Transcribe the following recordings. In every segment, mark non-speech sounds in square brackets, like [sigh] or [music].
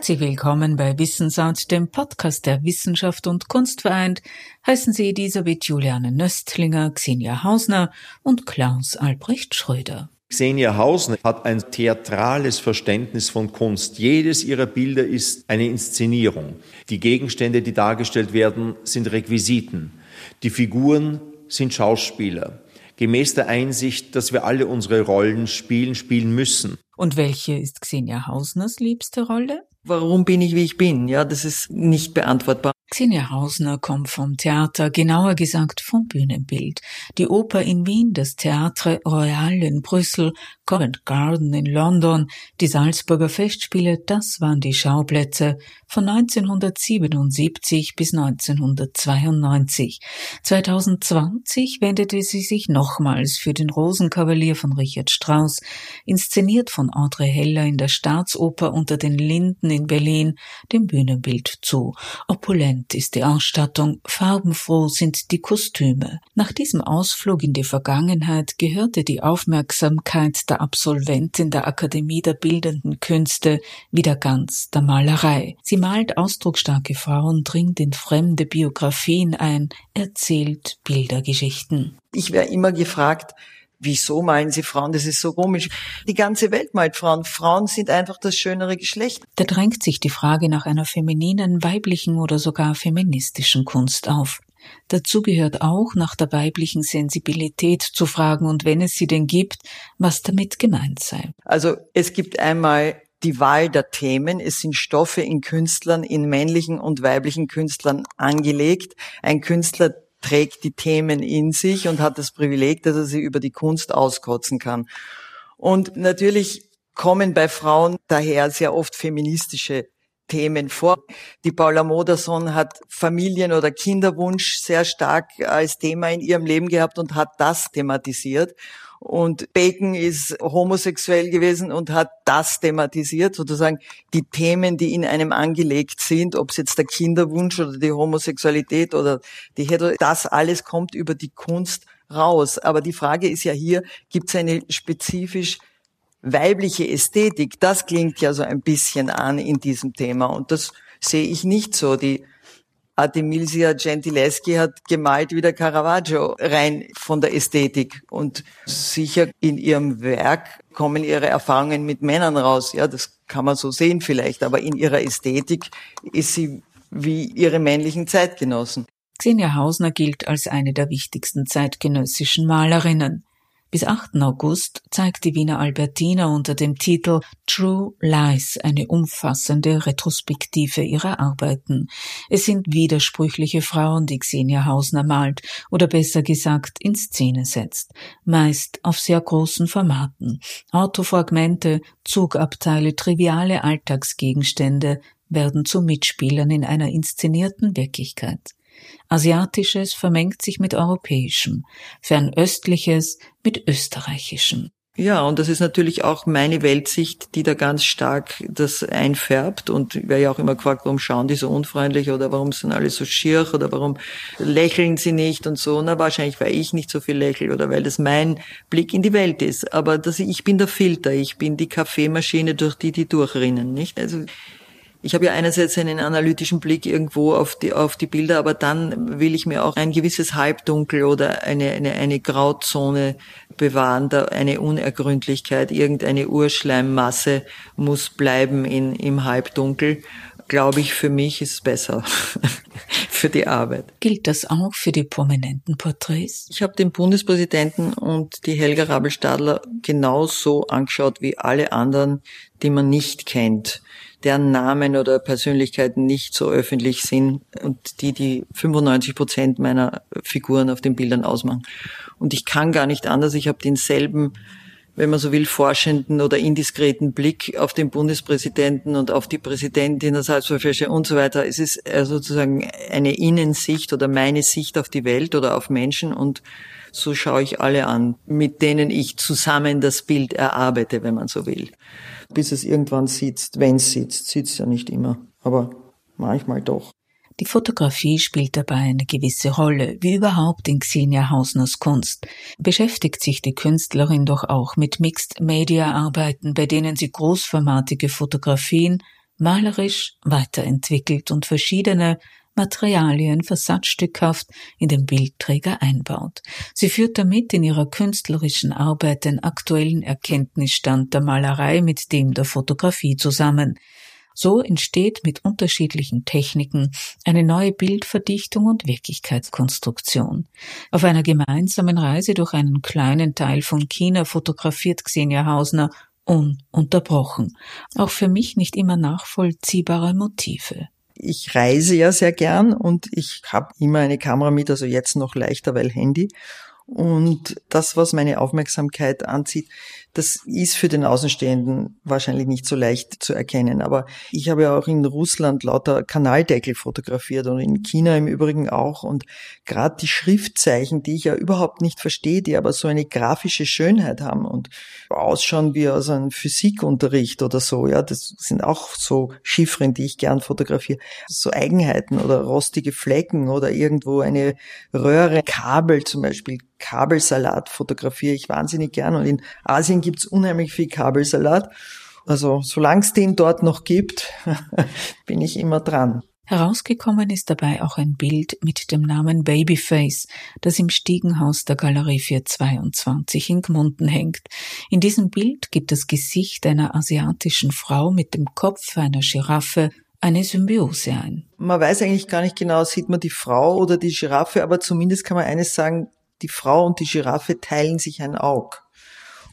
Herzlich willkommen bei Wissensart, dem Podcast der Wissenschaft und Kunst vereint. Heißen Sie Elisabeth Juliane Nöstlinger, Xenia Hausner und Klaus Albrecht Schröder. Xenia Hausner hat ein theatrales Verständnis von Kunst. Jedes ihrer Bilder ist eine Inszenierung. Die Gegenstände, die dargestellt werden, sind Requisiten. Die Figuren sind Schauspieler. Gemäß der Einsicht, dass wir alle unsere Rollen spielen, spielen müssen. Und welche ist Xenia Hausners liebste Rolle? Warum bin ich, wie ich bin? Ja, das ist nicht beantwortbar. Xenia Hausner kommt vom Theater, genauer gesagt vom Bühnenbild. Die Oper in Wien, das Theatre Royal in Brüssel, Covent Garden in London, die Salzburger Festspiele, das waren die Schauplätze von 1977 bis 1992. 2020 wendete sie sich nochmals für den Rosenkavalier von Richard Strauss, inszeniert von Audrey Heller in der Staatsoper unter den Linden in Berlin, dem Bühnenbild zu. Opulent Opulent ist die Ausstattung, farbenfroh sind die Kostüme. Nach diesem Ausflug in die Vergangenheit gehörte die Aufmerksamkeit der Absolventin der Akademie der Bildenden Künste wieder ganz der Malerei. Sie malt ausdrucksstarke Frauen, dringt in fremde Biografien ein, erzählt Bildergeschichten. Ich wäre immer gefragt, Wieso meinen Sie Frauen? Das ist so komisch. Die ganze Welt meint Frauen. Frauen sind einfach das schönere Geschlecht. Da drängt sich die Frage nach einer femininen, weiblichen oder sogar feministischen Kunst auf. Dazu gehört auch, nach der weiblichen Sensibilität zu fragen und wenn es sie denn gibt, was damit gemeint sei. Also es gibt einmal die Wahl der Themen. Es sind Stoffe in Künstlern, in männlichen und weiblichen Künstlern angelegt. Ein Künstler trägt die Themen in sich und hat das Privileg, dass er sie über die Kunst auskotzen kann. Und natürlich kommen bei Frauen daher sehr oft feministische Themen vor. Die Paula Modersohn hat Familien- oder Kinderwunsch sehr stark als Thema in ihrem Leben gehabt und hat das thematisiert. Und Bacon ist homosexuell gewesen und hat das thematisiert, sozusagen die Themen, die in einem angelegt sind, ob es jetzt der Kinderwunsch oder die Homosexualität oder die Hetero, das alles kommt über die Kunst raus. Aber die Frage ist ja hier, gibt es eine spezifisch weibliche Ästhetik? Das klingt ja so ein bisschen an in diesem Thema und das sehe ich nicht so. Die Artemisia Gentileschi hat gemalt wie der Caravaggio, rein von der Ästhetik. Und sicher in ihrem Werk kommen ihre Erfahrungen mit Männern raus. Ja, das kann man so sehen vielleicht. Aber in ihrer Ästhetik ist sie wie ihre männlichen Zeitgenossen. Xenia Hausner gilt als eine der wichtigsten zeitgenössischen Malerinnen. Bis 8. August zeigt die Wiener Albertina unter dem Titel True Lies eine umfassende Retrospektive ihrer Arbeiten. Es sind widersprüchliche Frauen, die Xenia Hausner malt oder besser gesagt in Szene setzt, meist auf sehr großen Formaten. Autofragmente, Zugabteile, triviale Alltagsgegenstände werden zu Mitspielern in einer inszenierten Wirklichkeit. Asiatisches vermengt sich mit Europäischem, Fernöstliches mit Österreichischem. Ja, und das ist natürlich auch meine Weltsicht, die da ganz stark das einfärbt. Und ich werde ja auch immer gefragt, warum schauen die so unfreundlich oder warum sind alle so schier oder warum lächeln sie nicht und so. Na, wahrscheinlich, weil ich nicht so viel lächle oder weil das mein Blick in die Welt ist. Aber das, ich bin der Filter, ich bin die Kaffeemaschine, durch die die durchrinnen, nicht? Also, ich habe ja einerseits einen analytischen Blick irgendwo auf die, auf die Bilder, aber dann will ich mir auch ein gewisses Halbdunkel oder eine, eine, eine Grauzone bewahren, da eine Unergründlichkeit, irgendeine Urschleimmasse muss bleiben in, im Halbdunkel. Glaube ich, für mich ist es besser [laughs] für die Arbeit. Gilt das auch für die prominenten Porträts? Ich habe den Bundespräsidenten und die Helga Rabelstadler genauso angeschaut wie alle anderen, die man nicht kennt deren Namen oder Persönlichkeiten nicht so öffentlich sind und die die 95 Prozent meiner Figuren auf den Bildern ausmachen. Und ich kann gar nicht anders. Ich habe denselben, wenn man so will, forschenden oder indiskreten Blick auf den Bundespräsidenten und auf die Präsidentin der Salzburger und so weiter. Es ist äh, sozusagen eine Innensicht oder meine Sicht auf die Welt oder auf Menschen und so schaue ich alle an, mit denen ich zusammen das Bild erarbeite, wenn man so will bis es irgendwann sitzt. Wenn es sitzt, sitzt ja nicht immer, aber manchmal doch. Die Fotografie spielt dabei eine gewisse Rolle, wie überhaupt in Xenia Hausners Kunst. Beschäftigt sich die Künstlerin doch auch mit Mixed-Media-Arbeiten, bei denen sie großformatige Fotografien malerisch weiterentwickelt und verschiedene Materialien versatzstückhaft in den Bildträger einbaut. Sie führt damit in ihrer künstlerischen Arbeit den aktuellen Erkenntnisstand der Malerei mit dem der Fotografie zusammen. So entsteht mit unterschiedlichen Techniken eine neue Bildverdichtung und Wirklichkeitskonstruktion. Auf einer gemeinsamen Reise durch einen kleinen Teil von China fotografiert Xenia Hausner ununterbrochen. Auch für mich nicht immer nachvollziehbare Motive. Ich reise ja sehr gern und ich habe immer eine Kamera mit, also jetzt noch leichter, weil Handy. Und das, was meine Aufmerksamkeit anzieht, das ist für den Außenstehenden wahrscheinlich nicht so leicht zu erkennen. Aber ich habe ja auch in Russland lauter Kanaldeckel fotografiert und in China im Übrigen auch. Und gerade die Schriftzeichen, die ich ja überhaupt nicht verstehe, die aber so eine grafische Schönheit haben und ausschauen wie aus einem Physikunterricht oder so, ja, das sind auch so Chiffren, die ich gern fotografiere. So Eigenheiten oder rostige Flecken oder irgendwo eine Röhre, Kabel zum Beispiel Kabelsalat fotografiere ich wahnsinnig gern und in Asien gibt's unheimlich viel Kabelsalat. Also solange es den dort noch gibt, [laughs] bin ich immer dran. Herausgekommen ist dabei auch ein Bild mit dem Namen Babyface, das im Stiegenhaus der Galerie 422 in Gmunden hängt. In diesem Bild gibt das Gesicht einer asiatischen Frau mit dem Kopf einer Giraffe eine Symbiose ein. Man weiß eigentlich gar nicht genau, sieht man die Frau oder die Giraffe, aber zumindest kann man eines sagen, die Frau und die Giraffe teilen sich ein Aug.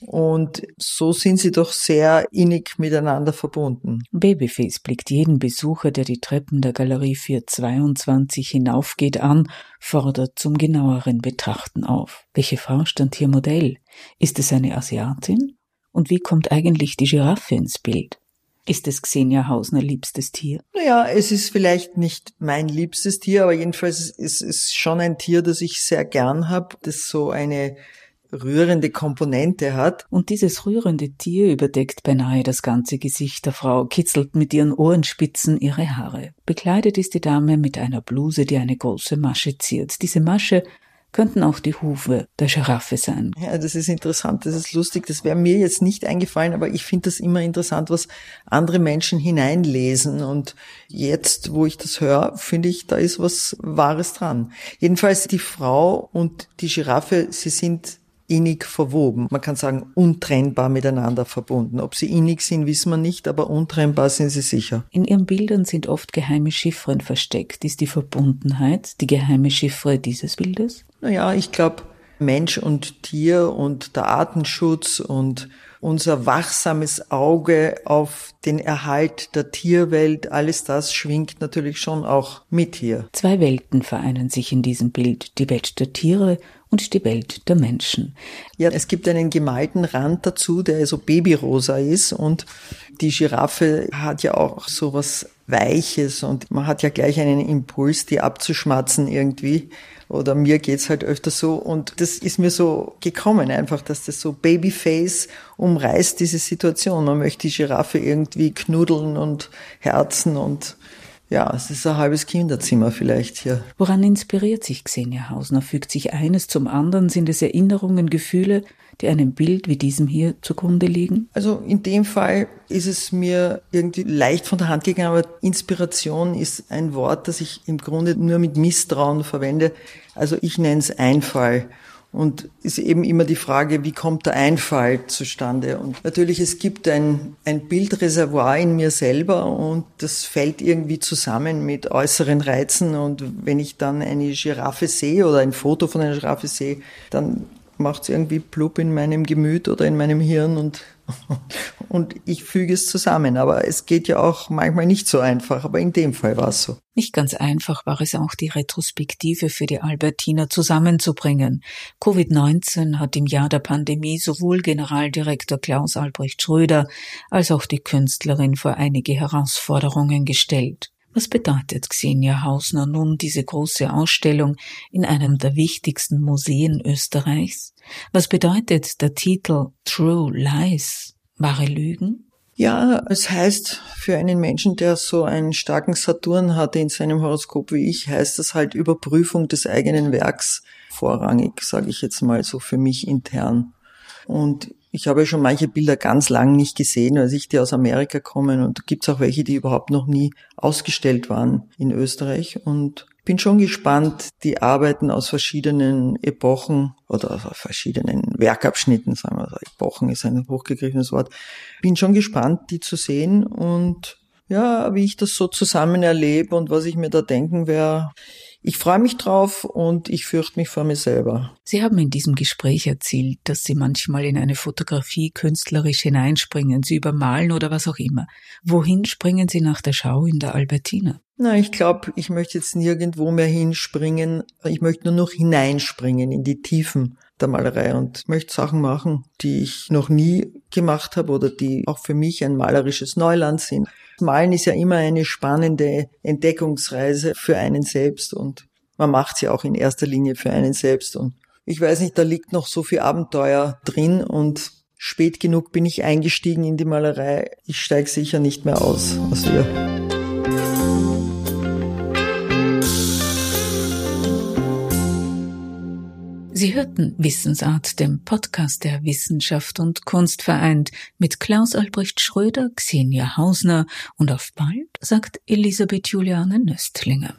Und so sind sie doch sehr innig miteinander verbunden. Babyface blickt jeden Besucher, der die Treppen der Galerie 422 hinaufgeht, an, fordert zum genaueren Betrachten auf. Welche Frau stand hier Modell? Ist es eine Asiatin? Und wie kommt eigentlich die Giraffe ins Bild? Ist es Xenia Hausner liebstes Tier? Naja, es ist vielleicht nicht mein liebstes Tier, aber jedenfalls ist es schon ein Tier, das ich sehr gern habe, das so eine rührende Komponente hat. Und dieses rührende Tier überdeckt beinahe das ganze Gesicht der Frau, kitzelt mit ihren Ohrenspitzen ihre Haare. Bekleidet ist die Dame mit einer Bluse, die eine große Masche ziert. Diese Masche könnten auch die Hufe der Giraffe sein. Ja, das ist interessant, das ist lustig. Das wäre mir jetzt nicht eingefallen, aber ich finde das immer interessant, was andere Menschen hineinlesen. Und jetzt, wo ich das höre, finde ich, da ist was Wahres dran. Jedenfalls die Frau und die Giraffe, sie sind innig verwoben. Man kann sagen, untrennbar miteinander verbunden. Ob sie innig sind, wissen wir nicht, aber untrennbar sind sie sicher. In ihren Bildern sind oft geheime Chiffren versteckt. Ist die Verbundenheit die geheime Chiffre dieses Bildes? Naja, ich glaube, Mensch und Tier und der Artenschutz und unser wachsames Auge auf den Erhalt der Tierwelt, alles das schwingt natürlich schon auch mit hier. Zwei Welten vereinen sich in diesem Bild, die Welt der Tiere und die Welt der Menschen. Ja, es gibt einen gemalten Rand dazu, der so babyrosa ist und die Giraffe hat ja auch so was Weiches und man hat ja gleich einen Impuls, die abzuschmatzen irgendwie. Oder mir geht's halt öfter so und das ist mir so gekommen einfach, dass das so Babyface umreißt diese Situation. Man möchte die Giraffe irgendwie knuddeln und herzen und ja, es ist ein halbes Kinderzimmer vielleicht hier. Woran inspiriert sich Xenia Hausner? Fügt sich eines zum anderen? Sind es Erinnerungen, Gefühle, die einem Bild wie diesem hier zugrunde liegen? Also in dem Fall ist es mir irgendwie leicht von der Hand gegangen, aber Inspiration ist ein Wort, das ich im Grunde nur mit Misstrauen verwende. Also ich nenne es Einfall. Und ist eben immer die Frage, wie kommt der Einfall zustande? Und natürlich, es gibt ein, ein Bildreservoir in mir selber und das fällt irgendwie zusammen mit äußeren Reizen. Und wenn ich dann eine Giraffe sehe oder ein Foto von einer Giraffe sehe, dann macht es irgendwie plupp in meinem Gemüt oder in meinem Hirn und [laughs] und ich füge es zusammen. Aber es geht ja auch manchmal nicht so einfach, aber in dem Fall war es so. Nicht ganz einfach war es auch, die Retrospektive für die Albertina zusammenzubringen. Covid-19 hat im Jahr der Pandemie sowohl Generaldirektor Klaus Albrecht Schröder als auch die Künstlerin vor einige Herausforderungen gestellt. Was bedeutet Xenia Hausner nun diese große Ausstellung in einem der wichtigsten Museen Österreichs? Was bedeutet der Titel True Lies? Wahre Lügen? Ja, es heißt für einen Menschen, der so einen starken Saturn hatte in seinem Horoskop wie ich, heißt das halt Überprüfung des eigenen Werks vorrangig, sage ich jetzt mal so für mich intern. Und ich habe schon manche Bilder ganz lang nicht gesehen, als ich die aus Amerika kommen. Und da gibt es auch welche, die überhaupt noch nie ausgestellt waren in Österreich. Und bin schon gespannt, die Arbeiten aus verschiedenen Epochen oder aus verschiedenen Werkabschnitten, sagen wir, Epochen ist ein hochgegriffenes Wort, bin schon gespannt, die zu sehen und ja, wie ich das so zusammen erlebe und was ich mir da denken werde. Ich freue mich drauf und ich fürchte mich vor mir selber. Sie haben in diesem Gespräch erzählt, dass Sie manchmal in eine Fotografie künstlerisch hineinspringen, Sie übermalen oder was auch immer. Wohin springen Sie nach der Schau in der Albertina? Na, ich glaube, ich möchte jetzt nirgendwo mehr hinspringen. Ich möchte nur noch hineinspringen in die Tiefen der Malerei und möchte Sachen machen, die ich noch nie gemacht habe oder die auch für mich ein malerisches Neuland sind. Malen ist ja immer eine spannende Entdeckungsreise für einen selbst und man macht sie auch in erster Linie für einen selbst und ich weiß nicht, da liegt noch so viel Abenteuer drin und spät genug bin ich eingestiegen in die Malerei. Ich steige sicher nicht mehr aus aus ihr. Sie hörten Wissensart, dem Podcast der Wissenschaft und Kunst vereint, mit Klaus Albrecht Schröder, Xenia Hausner und auf bald, sagt Elisabeth Juliane Nöstlinger.